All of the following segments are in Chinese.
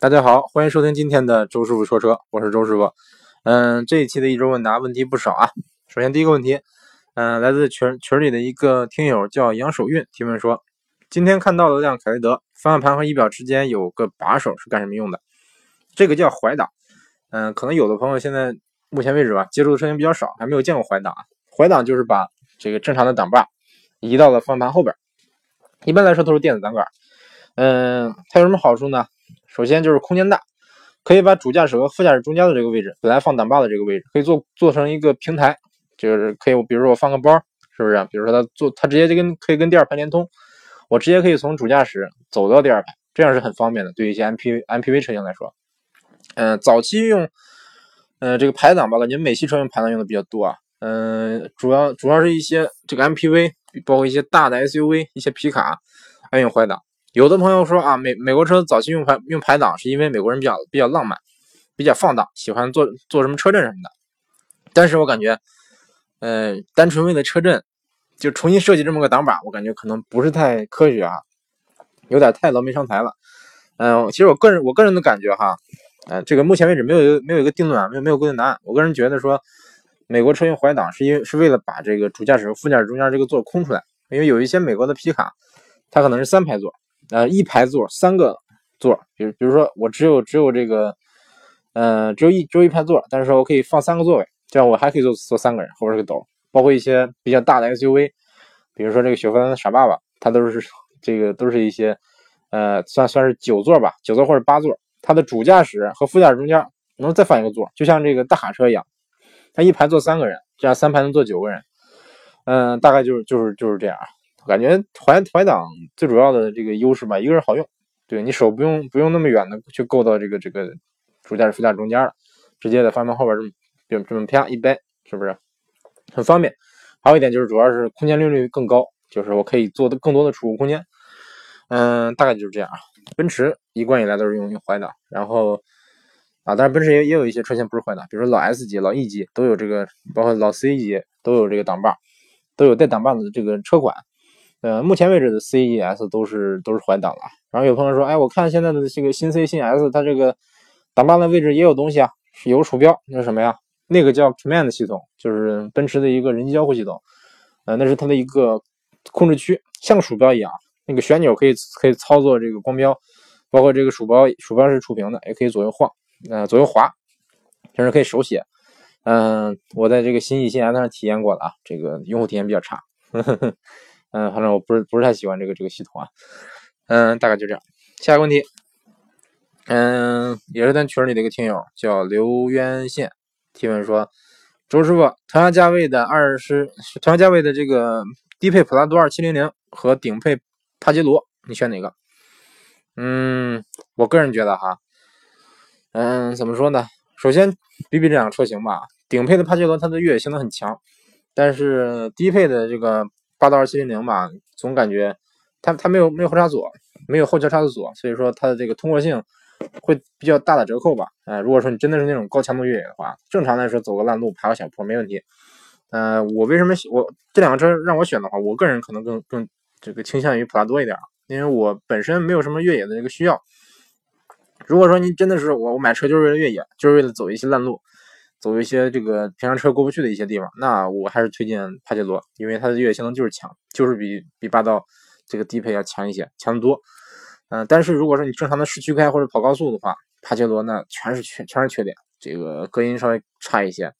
大家好，欢迎收听今天的周师傅说车，我是周师傅。嗯，这一期的一周问答问题不少啊。首先第一个问题，嗯，来自群群里的一个听友叫杨守运提问说，今天看到了辆凯雷德，方向盘和仪表之间有个把手是干什么用的？这个叫怀档。嗯，可能有的朋友现在目前为止吧，接触的车型比较少，还没有见过怀档。怀档就是把这个正常的挡把移到了方向盘后边，一般来说都是电子挡杆。嗯，它有什么好处呢？首先就是空间大，可以把主驾驶和副驾驶中间的这个位置，本来放挡把的这个位置，可以做做成一个平台，就是可以，比如说我放个包，是不是？比如说它做，它直接就跟可以跟第二排连通，我直接可以从主驾驶走到第二排，这样是很方便的。对于一些 MPV MPV 车型来说，嗯，早期用，呃，这个排挡吧，感觉美系车用排挡用的比较多啊。嗯，主要主要是一些这个 MPV，包括一些大的 SUV，一些皮卡爱用怀挡。有的朋友说啊，美美国车早期用排用排挡，是因为美国人比较比较浪漫，比较放荡，喜欢坐坐什么车震什么的。但是我感觉，呃，单纯为了车震就重新设计这么个挡把，我感觉可能不是太科学啊，有点太劳民伤财了。嗯，其实我个人我个人的感觉哈，呃，这个目前为止没有没有一个定论啊，没有没有固定答案。我个人觉得说，美国车用怀挡是因为是为了把这个主驾驶和副驾驶中间这个座空出来，因为有一些美国的皮卡，它可能是三排座。呃，一排座，三个座，比如比如说我只有只有这个，呃，只有一只有一排座，但是说我可以放三个座位，这样我还可以坐坐三个人，后边是个斗，包括一些比较大的 SUV，比如说这个雪佛兰的傻爸爸，它都是这个都是一些，呃，算算是九座吧，九座或者八座，它的主驾驶和副驾驶中间能再放一个座，就像这个大卡车一样，它一排坐三个人，这样三排能坐九个人，嗯，大概就是就是就是这样。感觉怀怀挡最主要的这个优势吧，一个是好用，对你手不用不用那么远的去够到这个这个主驾驶副驾驶中间了，直接在方向盘后边这么就这么啪一掰，是不是很方便？还有一点就是主要是空间利用率更高，就是我可以做的更多的储物空间。嗯，大概就是这样啊。奔驰一贯以来都是用用怀挡，然后啊，当然奔驰也也有一些车型不是怀挡，比如说老 S 级、老 E 级都有这个，包括老 C 级都有这个挡把，都有带挡把的这个车款。呃，目前为止的 C E S 都是都是怀挡了。然后有朋友说，哎，我看现在的这个新 C 新 S，它这个挡把的位置也有东西啊，有鼠标，那是什么呀？那个叫 Command 系统，就是奔驰的一个人机交互系统。呃，那是它的一个控制区，像鼠标一样，那个旋钮可以可以操作这个光标，包括这个鼠标鼠标是触屏的，也可以左右晃，呃，左右滑，甚至可以手写。嗯，我在这个新 E 新 S 上体验过了啊，这个用户体验比较差。呵呵呵嗯，反正我不是不是太喜欢这个这个系统啊。嗯，大概就这样。下一个问题，嗯，也是咱群里的一个听友叫刘渊宪提问说：周师傅，同样价位的二十，同样价位的这个低配普拉多二七零零和顶配帕杰罗，你选哪个？嗯，我个人觉得哈，嗯，怎么说呢？首先比比这两个车型吧，顶配的帕杰罗它的越野性能很强，但是低配的这个。霸道二七零零吧，总感觉它它没有没有后叉锁，没有后桥差速锁，所以说它的这个通过性会比较大的折扣吧。呃，如果说你真的是那种高强度越野的话，正常来说走个烂路爬个小坡没问题。呃，我为什么我这两个车让我选的话，我个人可能更更这个倾向于普拉多一点，因为我本身没有什么越野的这个需要。如果说你真的是我我买车就是为了越野，就是为了走一些烂路。走一些这个平常车过不去的一些地方，那我还是推荐帕杰罗，因为它的越野性能就是强，就是比比霸道这个低配要强一些，强得多。嗯，但是如果说你正常的市区开或者跑高速的话，帕杰罗那全是缺，全是缺点。这个隔音稍微差一些，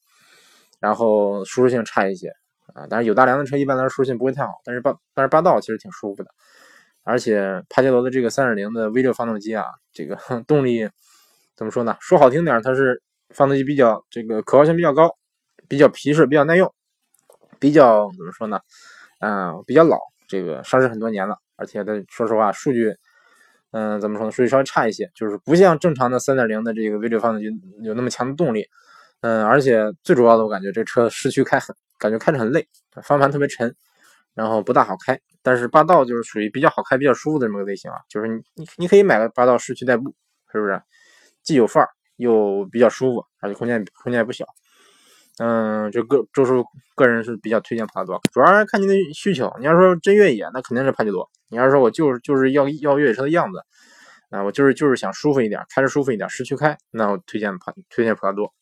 然后舒适性差一些啊。但是有大梁的车一般来说舒适性不会太好，但是霸但是霸道其实挺舒服的，而且帕杰罗的这个3.0的 V6 发动机啊，这个 动力怎么说呢？说好听点，它是。发动机比较这个可靠性比较高，比较皮实，比较耐用，比较怎么说呢？嗯，比较老，这个上市很多年了，而且它说实话数据，嗯，怎么说呢？数据稍微差一些，就是不像正常的三点零的这个 V 六发动机有那么强的动力。嗯，而且最主要的，我感觉这车市区开很，感觉开着很累，方向盘特别沉，然后不大好开。但是霸道就是属于比较好开、比较舒服的这么个类型啊，就是你你你可以买个霸道市区代步，是不是？既有范儿。又比较舒服，而且空间空间也不小。嗯，这个周叔个人是比较推荐帕杰罗，主要是看您的需求。你要说真越野，那肯定是帕杰罗。你要说我就是就是要要越野车的样子，啊，我就是就是想舒服一点，开着舒服一点，市区开，那我推荐帕推荐普拉多。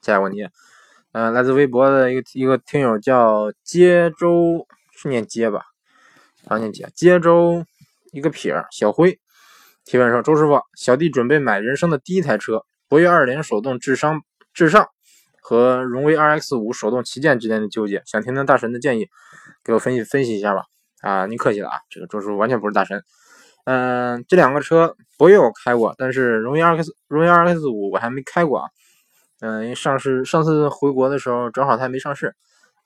下一个问题，呃，来自微博的一个一个听友叫接州，是念接吧？啊，念接，接州一个撇小辉提问说：周师傅，小弟准备买人生的第一台车，博越2.0手动智商至上和荣威 RX5 手动旗舰之间的纠结，想听听大神的建议，给我分析分析一下吧。啊，您客气了啊，这个周叔完全不是大神。嗯，这两个车博越我开过，但是荣威 RX 荣威 RX5 我还没开过啊。嗯，因为上市上次回国的时候正好它还没上市。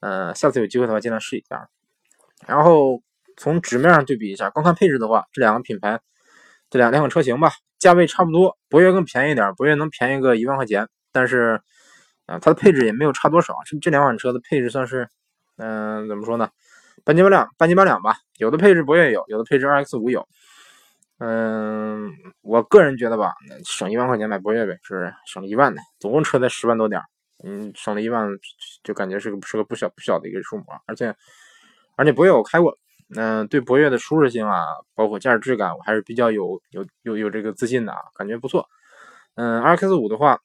嗯，下次有机会的话尽量试一下。然后从纸面上对比一下，光看配置的话，这两个品牌这两两款车型吧，价位差不多，博越更便宜点，博越能便宜个一万块钱，但是啊，它的配置也没有差多少。这这两款车的配置算是，嗯，怎么说呢？半斤八两，半斤八两吧。有的配置博越有，有的配置 RX5 有。嗯，我个人觉得吧，那省一万块钱买博越呗，是不是省了一万的，总共车才十万多点嗯，省了一万，就感觉是个是个不小不小的一个数目啊。而且而且博越我开过，嗯，对博越的舒适性啊，包括驾驶质感，我还是比较有有有有这个自信的啊，感觉不错。嗯，RX 五的话，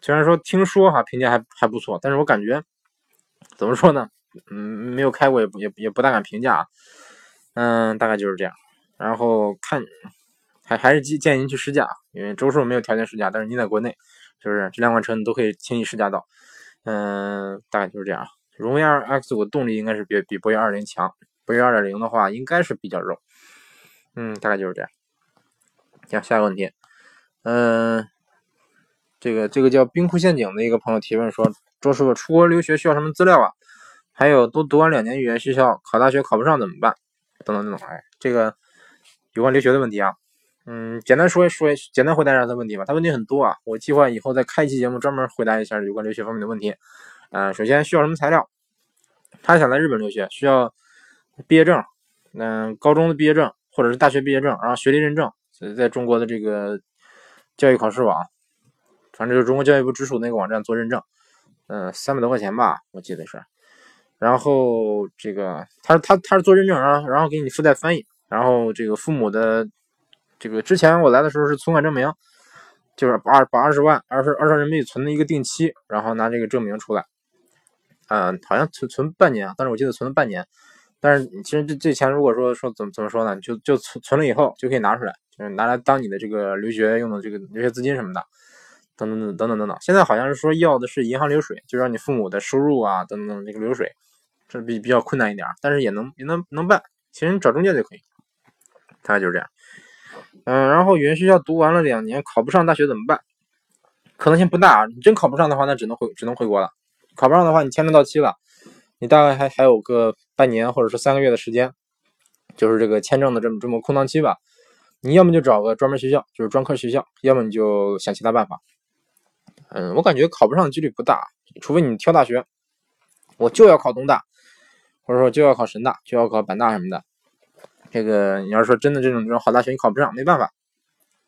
虽然说听说哈评价还还不错，但是我感觉怎么说呢？嗯，没有开过，也也也不大敢评价啊。嗯，大概就是这样。然后看，还还是建建议您去试驾，因为周叔没有条件试驾，但是您在国内，是不是这两款车你都可以轻易试驾到？嗯，大概就是这样。荣威 RX5 动力应该是比比博越2.0强，博越2.0的话应该是比较肉。嗯，大概就是这样。行，下一个问题，嗯，这个这个叫冰库陷阱的一个朋友提问说，周师傅出国留学需要什么资料啊？还有都读完两年语言学校，考大学考不上怎么办？等等等等，哎，这个有关留学的问题啊，嗯，简单说一说，简单回答一下他问题吧。他问题很多啊，我计划以后再开一期节目专门回答一下有关留学方面的问题。嗯，首先需要什么材料？他想在日本留学，需要毕业证，嗯，高中的毕业证或者是大学毕业证，然后学历认证，在中国的这个教育考试网，反正就是中国教育部直属那个网站做认证，嗯，三百多块钱吧，我记得是。然后这个他他他是做认证啊，然后给你附带翻译，然后这个父母的这个之前我来的时候是存款证明，就是把把二十万二十二十人民币存的一个定期，然后拿这个证明出来，嗯，好像存存半年，但是我记得存了半年，但是其实这这钱如果说说怎么怎么说呢，就就存存了以后就可以拿出来，就是拿来当你的这个留学用的这个留学资金什么的。等等等等等等等，现在好像是说要的是银行流水，就让你父母的收入啊等等这个流水。这比比较困难一点，但是也能也能能办。其实你找中介就可以，大概就是这样。嗯，然后语言学校读完了两年，考不上大学怎么办？可能性不大。你真考不上的话，那只能回只能回国了。考不上的话，你签证到期了，你大概还还有个半年或者是三个月的时间，就是这个签证的这么这么空档期吧。你要么就找个专门学校，就是专科学校，要么你就想其他办法。嗯，我感觉考不上的几率不大，除非你挑大学，我就要考东大。或者说就要考神大，就要考版大什么的，这个你要说真的这种这种好大学你考不上没办法。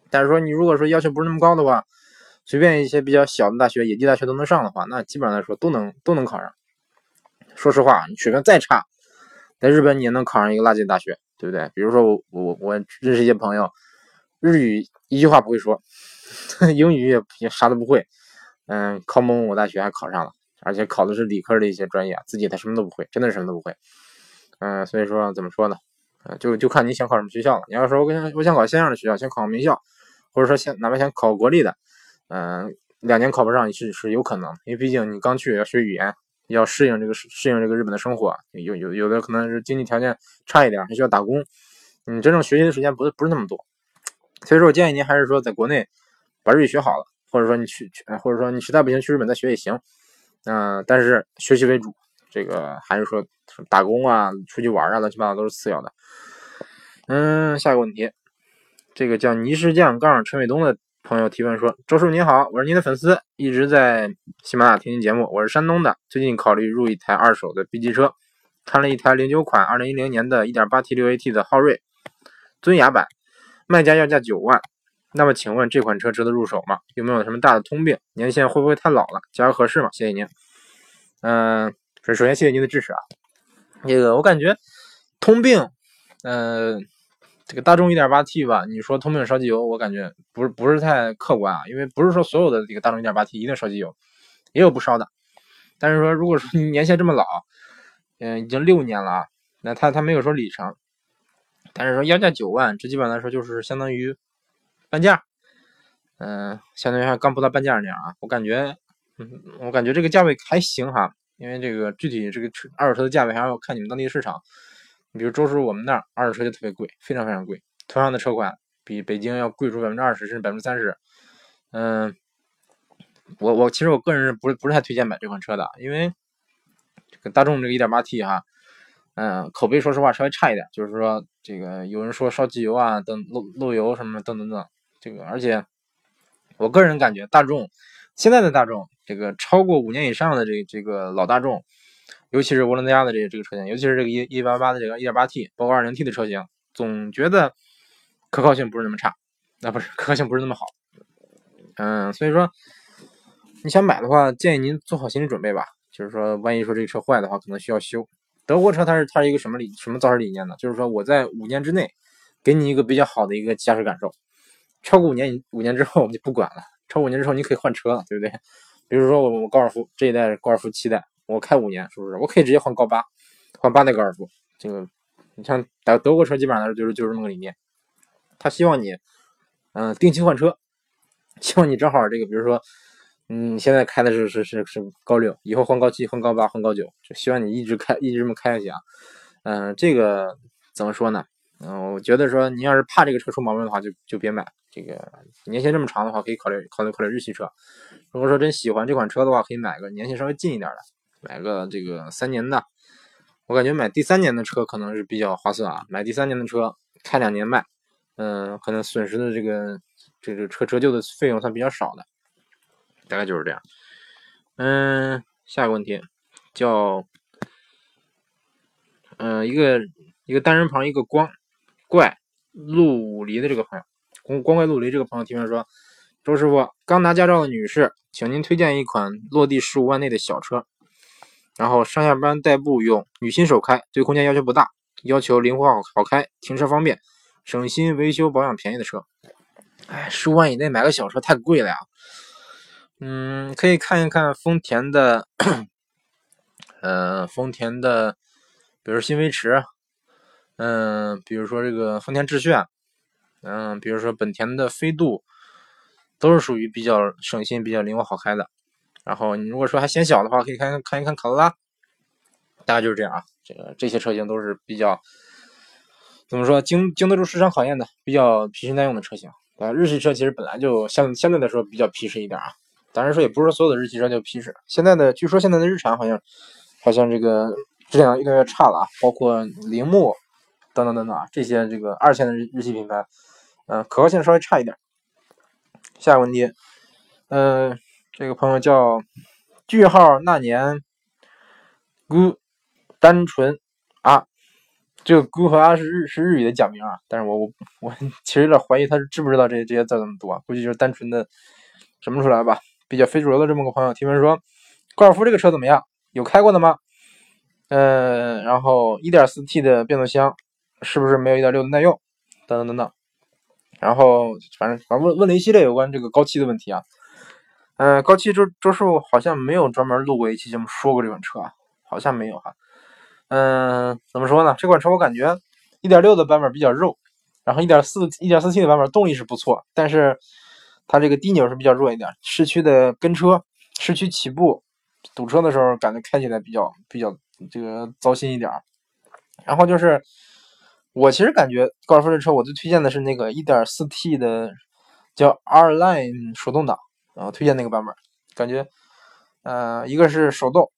但是说你如果说要求不是那么高的话，随便一些比较小的大学、野鸡大学都能上的话，那基本上来说都能都能考上。说实话，你水平再差，在日本你也能考上一个垃圾大学，对不对？比如说我我我认识一些朋友，日语一句话不会说，英语也也啥都不会，嗯，考某某大学还考上了。而且考的是理科的一些专业，自己他什么都不会，真的是什么都不会。嗯，所以说怎么说呢？呃，就就看你想考什么学校了。你要说我想我想考线上的学校，想考名校，或者说想哪怕想考国立的，嗯，两年考不上是是有可能，因为毕竟你刚去要学语言，要适应这个适适应这个日本的生活，有有有的可能是经济条件差一点，还需要打工，你真正学习的时间不是不是那么多。所以说我建议您还是说在国内把日语学好了，或者说你去去，或者说你实在不行去日本再学也行。嗯，但是学习为主，这个还是说打工啊、出去玩啊，乱七八糟都是次要的。嗯，下一个问题，这个叫泥石匠杠陈伟东的朋友提问说：“周叔您好，我是您的粉丝，一直在喜马拉雅听您节目。我是山东的，最近考虑入一台二手的 B 级车，看了一台零九款二零一零年的 1.8T 六 AT 的昊锐尊雅版，卖家要价九万。那么请问这款车值得入手吗？有没有什么大的通病？年限会不会太老了？价格合适吗？谢谢您。嗯，首先谢谢您的支持啊。这个我感觉通病，嗯，这个大众 1.8T 吧，你说通病烧机油，我感觉不是不是太客观啊，因为不是说所有的这个大众 1.8T 一定烧机油，也有不烧的。但是说如果说你年限这么老，嗯，已经六年了啊，那它它没有说里程，但是说要价九万，这基本来说就是相当于半价，嗯，相当于还刚不到半价那样啊。我感觉，嗯，我感觉这个价位还行哈，因为这个具体这个车二手车的价位还要看你们当地的市场。比如周师傅我们那儿二手车就特别贵，非常非常贵，同样的车款比北京要贵出百分之二十甚至百分之三十。嗯，我我其实我个人是不是不是太推荐买这款车的，因为这个大众这个 1.8T 哈，嗯，口碑说实话稍微差一点，就是说这个有人说烧机油啊，等漏漏油什么等等等，这个而且我个人感觉大众现在的大众这个超过五年以上的这这个老大众。尤其是涡轮增压的这个这个车型，尤其是这个一一八八的这个一点八 T，包括二零 T 的车型，总觉得可靠性不是那么差，那不是可靠性不是那么好。嗯，所以说你想买的话，建议您做好心理准备吧。就是说，万一说这个车坏的话，可能需要修。德国车它是它是一个什么理什么造车理念呢？就是说我在五年之内给你一个比较好的一个驾驶感受，超过五年五年之后我们就不管了。超五年之后你可以换车了，对不对？比如说我我高尔夫这一代高尔夫七代。我开五年，是不是？我可以直接换高八，换八代高尔夫。这个，你像德德国车，基本上就是就是这么个理念。他希望你，嗯，定期换车，希望你正好这个，比如说，嗯，现在开的是是是是高六，以后换高七、换高八、换高九，就希望你一直开，一直这么开下去啊。嗯，这个怎么说呢？嗯，我觉得说，你要是怕这个车出毛病的话，就就别买。这个年限这么长的话，可以考虑考虑考虑日系车。如果说真喜欢这款车的话，可以买个年限稍微近一点的。买个这个三年的，我感觉买第三年的车可能是比较划算啊。买第三年的车开两年卖，嗯，可能损失的这个这个车折旧的费用算比较少的，大概就是这样。嗯，下一个问题叫，嗯，一个一个单人旁一个光怪陆离的这个朋友，光光怪陆离这个朋友提问说：“周师傅，刚拿驾照的女士，请您推荐一款落地十五万内的小车。”然后上下班代步用，女新手开，对空间要求不大，要求灵活好好开，停车方便，省心，维修保养便宜的车。哎，十五万以内买个小车太贵了呀。嗯，可以看一看丰田的，呃，丰田的，比如新威驰，嗯，比如说这个丰田致炫，嗯，比如说本田的飞度，都是属于比较省心、比较灵活好开的。然后你如果说还嫌小的话，可以看看看一看卡罗拉，大概就是这样啊。这个这些车型都是比较怎么说经经得住市场考验的，比较皮实耐用的车型。啊，日系车其实本来就相相对来说比较皮实一点啊。当然说也不是说所有的日系车就皮实。现在的据说现在的日产好像好像这个质量越来越差了啊，包括铃木等等等等啊，这些这个二线的日日系品牌，嗯，可靠性稍微差一点。下一个问题，嗯。这个朋友叫句号那年，gu 单纯啊，这个 gu 和啊是日是日语的假名啊，但是我我我 其实有点怀疑他是知不知道这这些字怎么读啊，估计就是单纯的什么出来吧。比较非主流的这么个朋友提问说，高尔夫这个车怎么样？有开过的吗？嗯，然后 1.4T 的变速箱是不是没有1.6的耐用？等等等等，然后反正反正问问了一系列有关这个高七的问题啊。嗯，高七周周师傅好像没有专门录过一期节目说过这款车，好像没有哈。嗯，怎么说呢？这款车我感觉1.6的版本比较肉，然后1.4 1.4T 的版本动力是不错，但是它这个低扭是比较弱一点，市区的跟车、市区起步、堵车的时候感觉开起来比较比较这个糟心一点。然后就是我其实感觉高尔夫这车我最推荐的是那个 1.4T 的叫 R Line 手动挡。然后推荐那个版本，感觉，呃，一个是手动，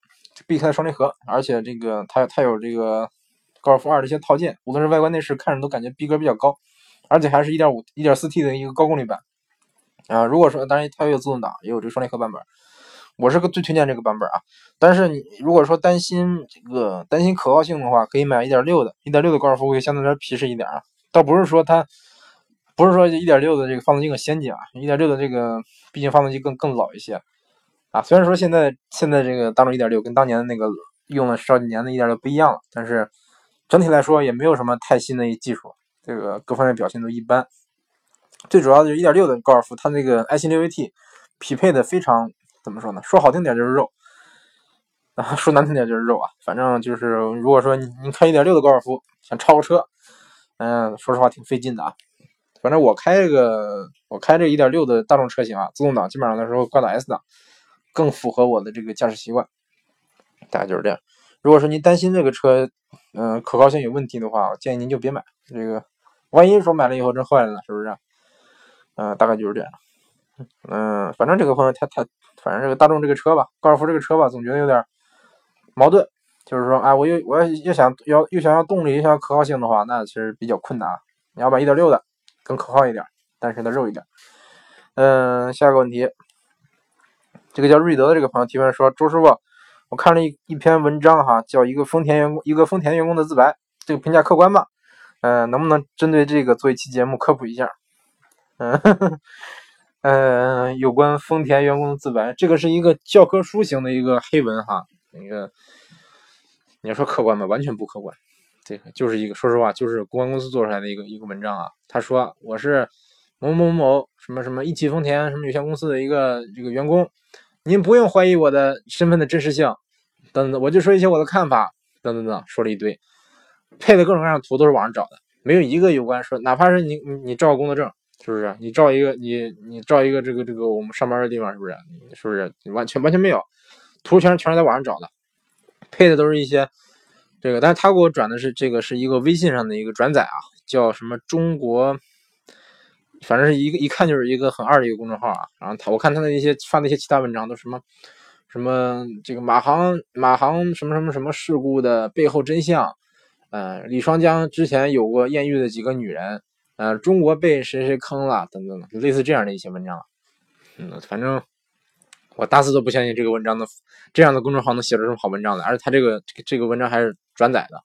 避开双离合，而且这个它它有这个高尔夫二的一些套件，无论是外观内饰，看着都感觉逼格比较高，而且还是一点五、一点四 T 的一个高功率版。啊，如果说当然它也有自动挡，也有这个双离合版本，我是个最推荐这个版本啊。但是你如果说担心这个担心可靠性的话，可以买一点六的，一点六的高尔夫会相对来说皮实一点啊，倒不是说它。不是说一点六的这个发动机更先进啊，一点六的这个毕竟发动机更更老一些啊。虽然说现在现在这个大众一点六跟当年的那个用了十几年的一点六不一样了，但是整体来说也没有什么太新的技术。这个各方面表现都一般。最主要的就是一点六的高尔夫，它那个 i6AT 匹配的非常怎么说呢？说好听点就是肉，啊，说难听点就是肉啊。反正就是，如果说你你开1.6的高尔夫想超个车，嗯，说实话挺费劲的啊。反正我开这个，我开这1.6的大众车型啊，自动挡基本上的时候挂到 S 档，更符合我的这个驾驶习惯。大概就是这样。如果说您担心这个车，嗯，可靠性有问题的话，我建议您就别买。这个万一说买了以后真坏了呢，是不是？嗯，大概就是这样。嗯，反正这个朋友他他，反正这个大众这个车吧，高尔夫这个车吧，总觉得有点矛盾。就是说，哎，我又我要又想要又想要动力，又想要可靠性的话，那其实比较困难。你要把1.6的更可靠一点，但是它肉一点。嗯，下个问题，这个叫瑞德的这个朋友提问说：“周师傅。”我看了一一篇文章哈，叫一个丰田员工一个丰田员工的自白，这个评价客观吗？嗯，能不能针对这个做一期节目科普一下？嗯，嗯，有关丰田员工的自白，这个是一个教科书型的一个黑文哈，那个你要说客观吗？完全不客观，这个就是一个说实话，就是公关公司做出来的一个一个文章啊。他说我是某某某什么什么一汽丰田什么有限公司的一个这个员工。您不用怀疑我的身份的真实性，等等，我就说一些我的看法，等等等，说了一堆，配的各种各样的图都是网上找的，没有一个有关说，哪怕是你你你照个工作证，是不是？你照一个你你照一个这个这个我们上班的地方，是不是？是不是？完全完全没有，图全全是在网上找的，配的都是一些这个，但是他给我转的是这个是一个微信上的一个转载啊，叫什么中国。反正是一个一看就是一个很二的一个公众号啊，然后他我看他的一些发的一些其他文章都什么什么这个马航马航什么什么什么事故的背后真相，呃，李双江之前有过艳遇的几个女人，呃，中国被谁谁坑了等等的，类似这样的一些文章，嗯，反正我打死都不相信这个文章的这样的公众号能写出这么好文章来，而且他这个这个文章还是转载的，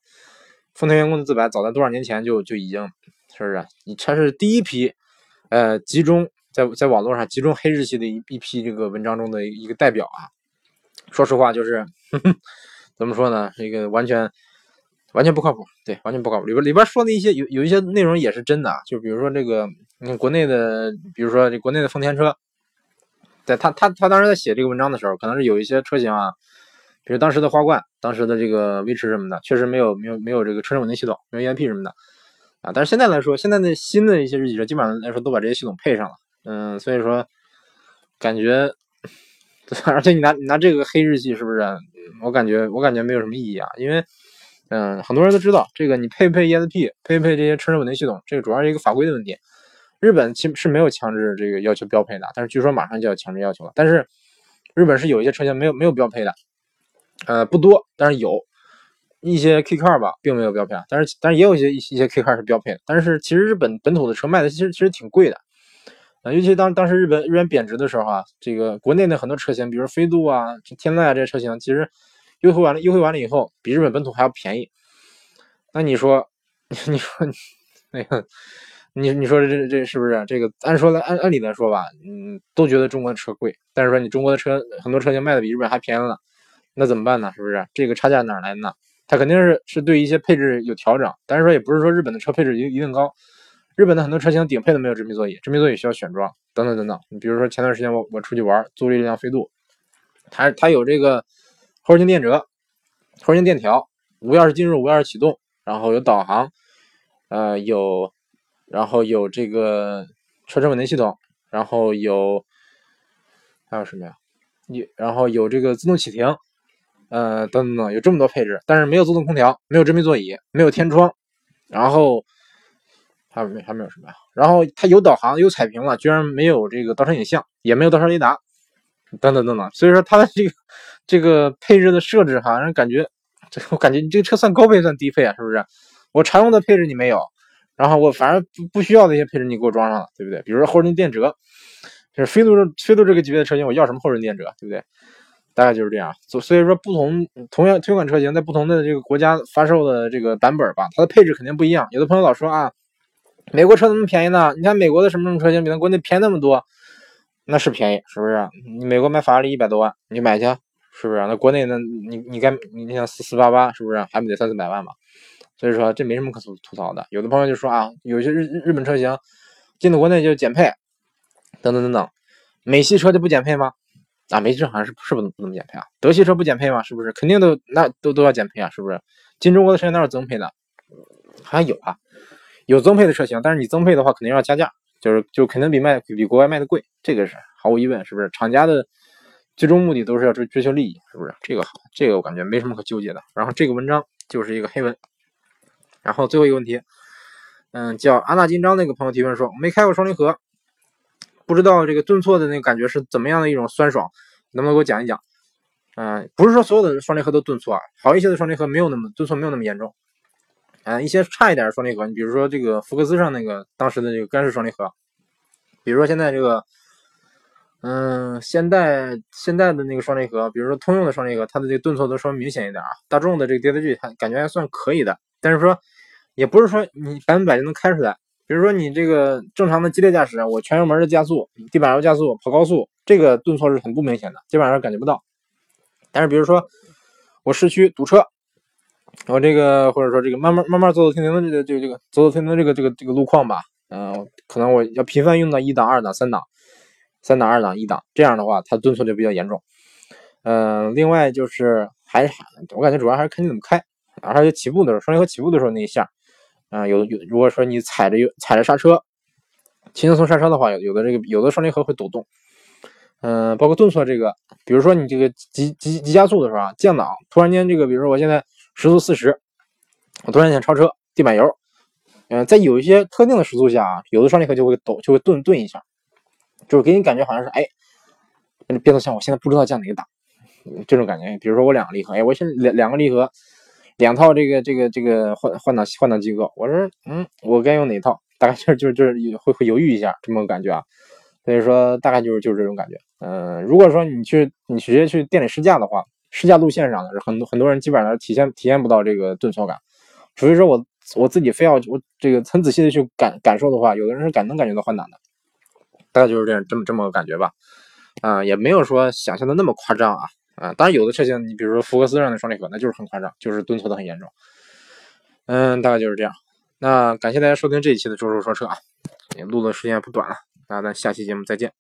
丰田员工的自白早在多少年前就就已经是不是？你他是第一批。呃，集中在在网络上集中黑日系的一一批这个文章中的一个代表啊，说实话就是 怎么说呢？这个完全完全不靠谱，对，完全不靠谱。里边里边说的一些有有一些内容也是真的，就比如说这个，你国内的，比如说这国内的丰田车，在他他他当时在写这个文章的时候，可能是有一些车型啊，比如当时的花冠，当时的这个威驰什么的，确实没有没有没有这个车身稳定系统，没有 EMP 什么的。啊，但是现在来说，现在的新的一些日系车，基本上来说都把这些系统配上了。嗯，所以说感觉，而且你拿你拿这个黑日系是不是？我感觉我感觉没有什么意义啊，因为嗯，很多人都知道这个你配不配 ESP，配不配这些车身稳定系统，这个主要是一个法规的问题。日本其实是没有强制这个要求标配的，但是据说马上就要强制要求了。但是日本是有一些车型没有没有标配的，呃，不多，但是有。一些 K car 吧，并没有标配啊，但是但是也有一些一些 K car 是标配的，但是其实日本本土的车卖的其实其实挺贵的，啊，尤其当当时日本日元贬值的时候啊，这个国内的很多车型，比如飞度啊、天籁啊这些车型，其实优惠完了优惠完了以后，比日本本土还要便宜。那你说，你说那个，你你说这这是不是这个？按说来按按理来说吧，嗯，都觉得中国的车贵，但是说你中国的车很多车型卖的比日本还便宜了，那怎么办呢？是不是这个差价哪来的呢？它肯定是是对一些配置有调整，但是说也不是说日本的车配置一一定高，日本的很多车型顶配都没有真皮座椅，真皮座椅需要选装等等等等。你比如说前段时间我我出去玩租了一辆飞度，它它有这个后视镜电折、后视镜电调、无钥匙进入、无钥匙启动，然后有导航，呃有，然后有这个车身稳定系统，然后有还有什么呀？你然后有这个自动启停。呃，等等等，有这么多配置，但是没有自动空调，没有真皮座椅，没有天窗，然后还没还没有什么呀？然后它有导航，有彩屏了，居然没有这个倒车影像，也没有倒车雷达，等等等等。所以说它的这个这个配置的设置哈，让人感觉这，我感觉你这个车算高配算低配啊？是不是？我常用的配置你没有，然后我反正不不需要那些配置你给我装上了，对不对？比如说后视镜电折，就是飞度飞度这个级别的车型，我要什么后视镜电折，对不对？大概就是这样，所所以说不同同样同款车型在不同的这个国家发售的这个版本吧，它的配置肯定不一样。有的朋友老说啊，美国车怎么便宜呢？你看美国的什么什么车型比咱国内便宜那么多，那是便宜，是不是？你美国买法拉利一百多万，你买去，是不是？那国内呢？你你该你像四四八八，是不是？还不得三四百万吧？所以说这没什么可吐吐槽的。有的朋友就说啊，有些日日本车型进到国内就减配，等等等等，美系车就不减配吗？啊，美系车好像是是不能不能减配啊？德系车不减配吗？是不是？肯定都那都都要减配啊？是不是？进中国的车型哪有增配的？好像有啊，有增配的车型，但是你增配的话肯定要加价，就是就肯定比卖比国外卖的贵，这个是毫无疑问，是不是？厂家的。最终目的都是要追追求利益，是不是？这个好，这个我感觉没什么可纠结的。然后这个文章就是一个黑文。然后最后一个问题，嗯，叫阿纳金章那个朋友提问说，没开过双离合，不知道这个顿挫的那个感觉是怎么样的一种酸爽，能不能给我讲一讲？嗯，不是说所有的双离合都顿挫啊，好一些的双离合没有那么顿挫没有那么严重。嗯，一些差一点的双离合，你比如说这个福克斯上那个当时的这个干式双离合，比如说现在这个。嗯，现代现代的那个双离合，比如说通用的双离合，它的这个顿挫都稍微明显一点啊。大众的这个跌跌距还感觉还算可以的，但是说也不是说你百分百就能开出来。比如说你这个正常的激烈驾驶，我全油门的加速，地板油加速跑高速，这个顿挫是很不明显的，基本上感觉不到。但是比如说我市区堵车，我这个或者说这个慢慢慢慢走走停停的这个这个这个走走停停的这个这个这个路况吧，嗯，可能我要频繁用到一档、二档、三档。三档、二档、一档，这样的话，它顿挫就比较严重。嗯，另外就是还是我感觉主要还是看你怎么开，而且起步的时候，双离合起步的时候那一下，啊，有有，如果说你踩着踩着刹车，轻轻松刹车的话，有有的这个有的双离合会抖动。嗯，包括顿挫这个，比如说你这个急急急加速的时候啊，降档，突然间这个，比如说我现在时速四十，我突然想超车，地板油，嗯，在有一些特定的时速下啊，有的双离合就会抖，就会顿顿一下。就是给你感觉好像是哎，变速箱我现在不知道降哪个档，这种感觉。比如说我两个离合，哎，我现在两两个离合，两套这个这个这个换换挡换挡机构，我说嗯，我该用哪套？大概就是就是就是会会犹豫一下这么个感觉啊。所以说大概就是就是这种感觉。嗯，如果说你去你直接去店里试驾的话，试驾路线上是很多很多人基本上体现体验不到这个顿挫感，除非说我我自己非要我这个很仔细的去感感受的话，有的人是感能感觉到换挡的。大概就是这样，这么这么个感觉吧，啊，也没有说想象的那么夸张啊，啊，当然有的车型，你比如说福克斯上的双离合，那就是很夸张，就是顿挫的很严重，嗯，大概就是这样。那感谢大家收听这一期的周周说车啊，也录的时间也不短了，那咱下期节目再见。